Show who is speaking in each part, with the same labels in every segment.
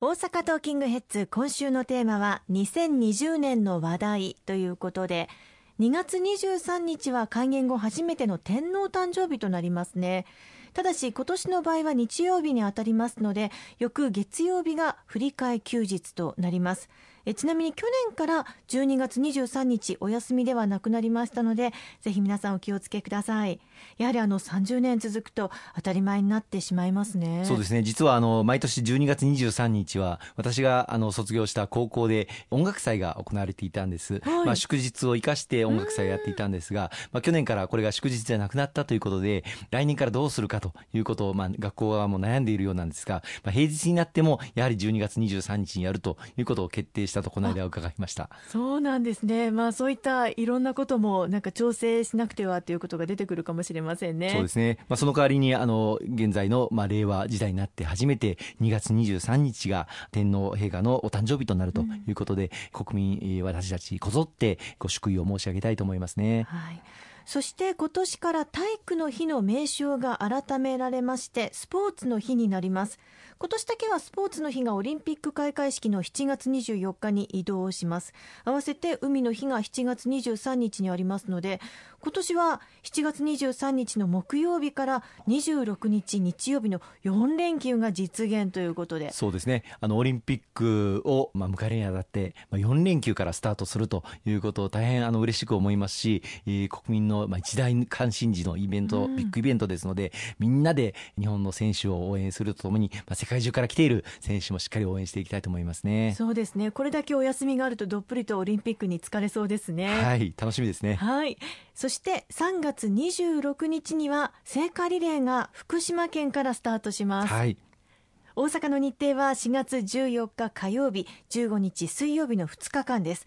Speaker 1: 大阪トーキングヘッズ今週のテーマは2020年の話題ということで2月23日は開園後初めての天皇誕生日となりますね。ただし今年の場合は日曜日にあたりますので翌月曜日が振り替休日となります。えちなみに去年から12月23日お休みではなくなりましたのでぜひ皆さんお気をつけください。やはりあの30年続くと当たり前になってしまいますね。
Speaker 2: そうですね。実はあの毎年12月23日は私があの卒業した高校で音楽祭が行われていたんです、はい、まあ、祝日を生かして音楽祭をやっていたんですが、まあ、去年からこれが祝日じゃなくなったということで来年からどうするかということを、まあ、学校側も悩んでいるようなんですが、まあ、平日になってもやはり12月23日にやるということを決定したとこの間伺いました。
Speaker 1: そうなんですね。まあそういったいろんなこともなんか調整しなくてはということが出てくるかもしれませんね。
Speaker 2: そうですね、まあ、その代わりにあの現在の、まあ、令和時代になって初めて2月23日が天皇陛下のお誕生日となるということで、うん、国民私たちこぞってご祝意を申し上げたいと思いますね。
Speaker 1: はいそして今年から体育の日の名称が改められましてスポーツの日になります。今年だけはスポーツの日がオリンピック開会式の7月24日に移動します。合わせて海の日が7月23日にありますので今年は7月23日の木曜日から26日日曜日の4連休が実現ということで。
Speaker 2: そうですね。あのオリンピックを、まあ、迎えるにあたって、まあ、4連休からスタートするということを大変あの嬉しく思いますし、えー、国民の、まあ、一大関心事のイベント、うん、ビッグイベントですのでみんなで日本の選手を応援するとともに、まあ、世界中から来ている選手もしっかり応援していきたいと思いますね。
Speaker 1: そうですね。これだけお休みがあるとどっぷりとオリンピックに疲れそうですね。
Speaker 2: はい。楽しみですね。
Speaker 1: はい。そして3月26日には聖火リレーが福島県からスタートします。はい。大阪の日程は4月14日火曜日15日水曜日の2日間です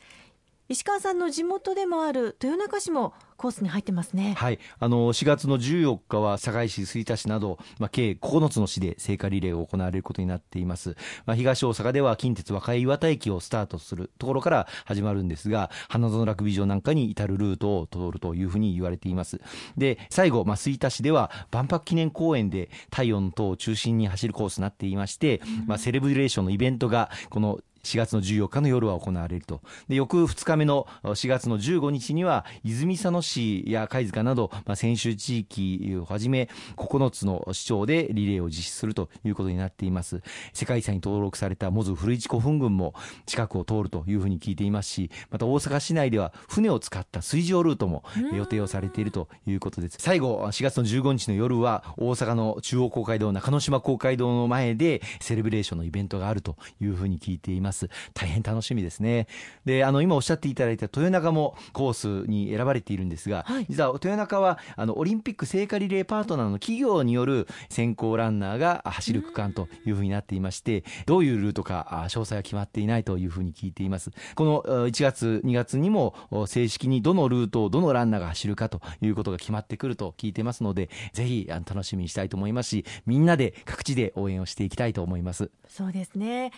Speaker 1: 石川さんの地元でもある豊中市もコースに入ってますね。
Speaker 2: はい。あの、4月の14日は堺市、吹田市など、まあ、計9つの市で聖火リレーが行われることになっています。まあ、東大阪では近鉄和歌岩田駅をスタートするところから始まるんですが、花園ラグビー場なんかに至るルートを通るというふうに言われています。で、最後、まあ、吹田市では万博記念公園で太陽の塔を中心に走るコースになっていまして、まあ、セレブレーションのイベントが、この4月の14日の夜は行われると。で、翌2日目の4月の15日には、泉佐野市や貝塚など、まあ、先週地域をはじめ、9つの市町でリレーを実施するということになっています。世界遺産に登録されたモズ古市古墳群も近くを通るというふうに聞いていますし、また大阪市内では船を使った水上ルートも予定をされているということです。最後、4月の15日の夜は、大阪の中央公会堂、中之島公会堂の前で、セレブレーションのイベントがあるというふうに聞いています。ます。大変楽しみですね。で、あの、今おっしゃっていただいた豊中もコースに選ばれているんですが、はい、実は豊中は、あの、オリンピック聖火リレーパートナーの企業による先行ランナーが走る区間というふうになっていまして、どういうルートか、詳細は決まっていないというふうに聞いています。この1月、2月にも正式にどのルートをどのランナーが走るかということが決まってくると聞いてますので、ぜひ楽しみにしたいと思いますし、みんなで各地で応援をしていきたいと思います。
Speaker 1: そうですね。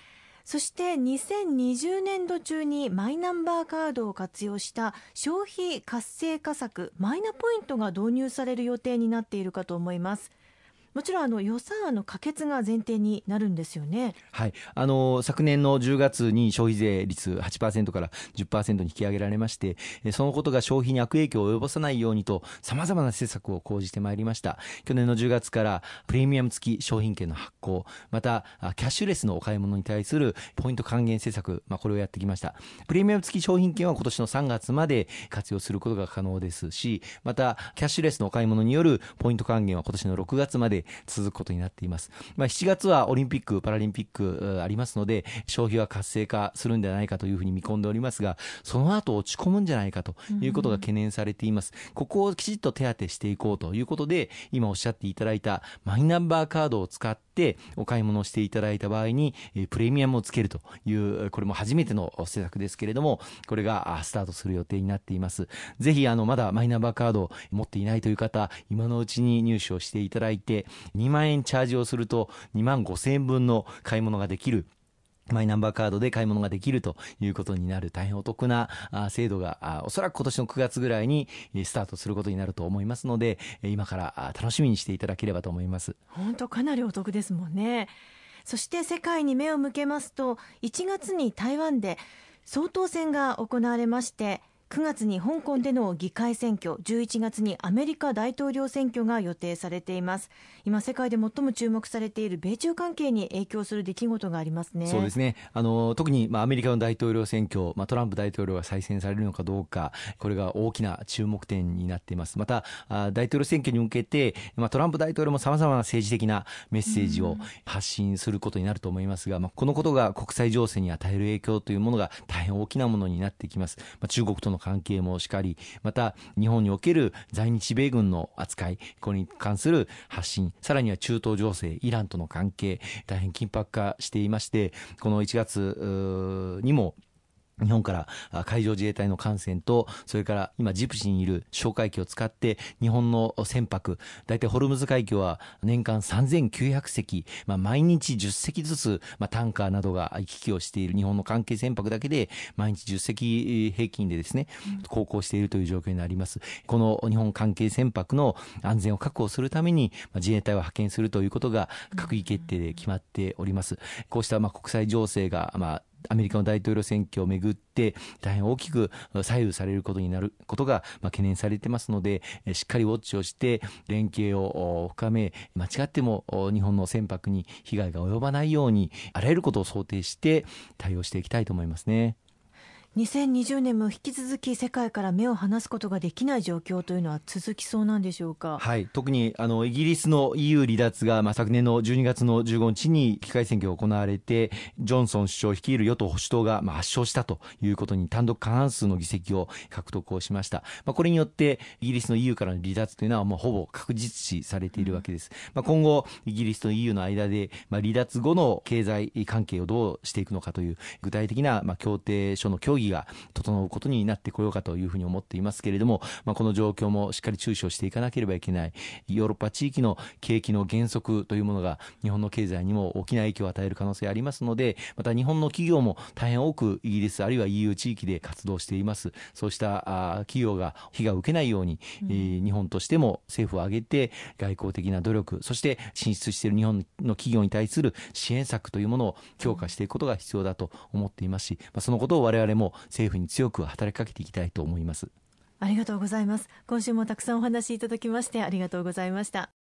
Speaker 1: そして2020年度中にマイナンバーカードを活用した消費活性化策マイナポイントが導入される予定になっているかと思います。もちろんあの予算案の可決が前提になるんですよね。
Speaker 2: はい、あの昨年の10月に消費税率8%から10%に引き上げられまして、そのことが消費に悪影響を及ぼさないようにとさまざまな施策を講じてまいりました。去年の10月からプレミアム付き商品券の発行、またキャッシュレスのお買い物に対するポイント還元施策、まあこれをやってきました。プレミアム付き商品券は今年の3月まで活用することが可能ですし、またキャッシュレスのお買い物によるポイント還元は今年の6月まで続くことになっています。まあ、7月はオリンピック・パラリンピックありますので、消費は活性化するんではないかというふうに見込んでおりますが、その後落ち込むんじゃないかということが懸念されています。ここをきちっと手当てしていこうということで、今おっしゃっていただいたマイナンバーカードを使ってお買い物をしていただいた場合に、プレミアムをつけるという、これも初めての施策ですけれども、これがスタートする予定になっています。ぜひ、あの、まだマイナンバーカードを持っていないという方、今のうちに入手をしていただいて、2万円チャージをすると2万5千円分の買い物ができるマイナンバーカードで買い物ができるということになる大変お得な制度がおそらく今年の9月ぐらいにスタートすることになると思いますので今から楽しみにしていただければと思います。
Speaker 1: 本当かなりお得ですもんね。そして世界に目を向けますと1月に台湾で総統選が行われまして9月に香港での議会選挙11月にアメリカ大統領選挙が予定されています。今世界で最も注目されている米中関係に影響する出来事がありますね。
Speaker 2: そうですね。あの特に、まあ、アメリカの大統領選挙、まあ、トランプ大統領が再選されるのかどうかこれが大きな注目点になっています。また大統領選挙に向けて、まあ、トランプ大統領もさまざまな政治的なメッセージを発信することになると思いますが、まあ、このことが国際情勢に与える影響というものが大変大きなものになってきます、まあ、中国との関係もしかり、また日本における在日米軍の扱い、これに関する発信、さらには中東情勢、イランとの関係、大変緊迫化していまして、この1月にも日本から海上自衛隊の艦船と、それから今ジプシーにいる哨戒機を使って日本の船舶、大体ホルムズ海峡は年間3900隻、まあ、毎日10隻ずつ、まあ、タンカーなどが行き来をしている日本の関係船舶だけで毎日10隻平均でですね、航行しているという状況になります。この日本関係船舶の安全を確保するために、まあ、自衛隊を派遣するということが閣議決定で決まっております。こうしたまあ国際情勢がまあアメリカの大統領選挙をめぐって大変大きく左右されることになることが懸念されてますのでしっかりウォッチをして連携を深め間違っても日本の船舶に被害が及ばないようにあらゆることを想定して対応していきたいと思いますね。
Speaker 1: 2020年も引き続き世界から目を離すことができない状況というのは続きそうなんでしょうか、
Speaker 2: はい、特にあのイギリスの EU 離脱が、まあ、昨年の12月の15日に議会選挙が行われてジョンソン首相率いる与党・保守党が、まあ、圧勝したということに単独過半数の議席を獲得をしました、まあ、これによってイギリスの EU からの離脱というのはもうほぼ確実視されているわけです、まあ、今後イギリスと EU の間で、まあ、離脱後の経済関係をどうしていくのかという具体的な、まあ、協定書の協議議が整うことになってこようかというふうに思っていますけれども、まあ、この状況もしっかり注視をしていかなければいけないヨーロッパ地域の景気の減速というものが日本の経済にも大きな影響を与える可能性ありますのでまた日本の企業も大変多くイギリスあるいは EU 地域で活動しています。そうした企業が被害を受けないように、うん、えー、日本としても政府を挙げて外交的な努力そして進出している日本の企業に対する支援策というものを強化していくことが必要だと思っていますし、まあ、そのことを我々も政府に強く働きかけていきたいと思います。
Speaker 1: ありがとうございます。今週もたくさんお話しいただきましてありがとうございました。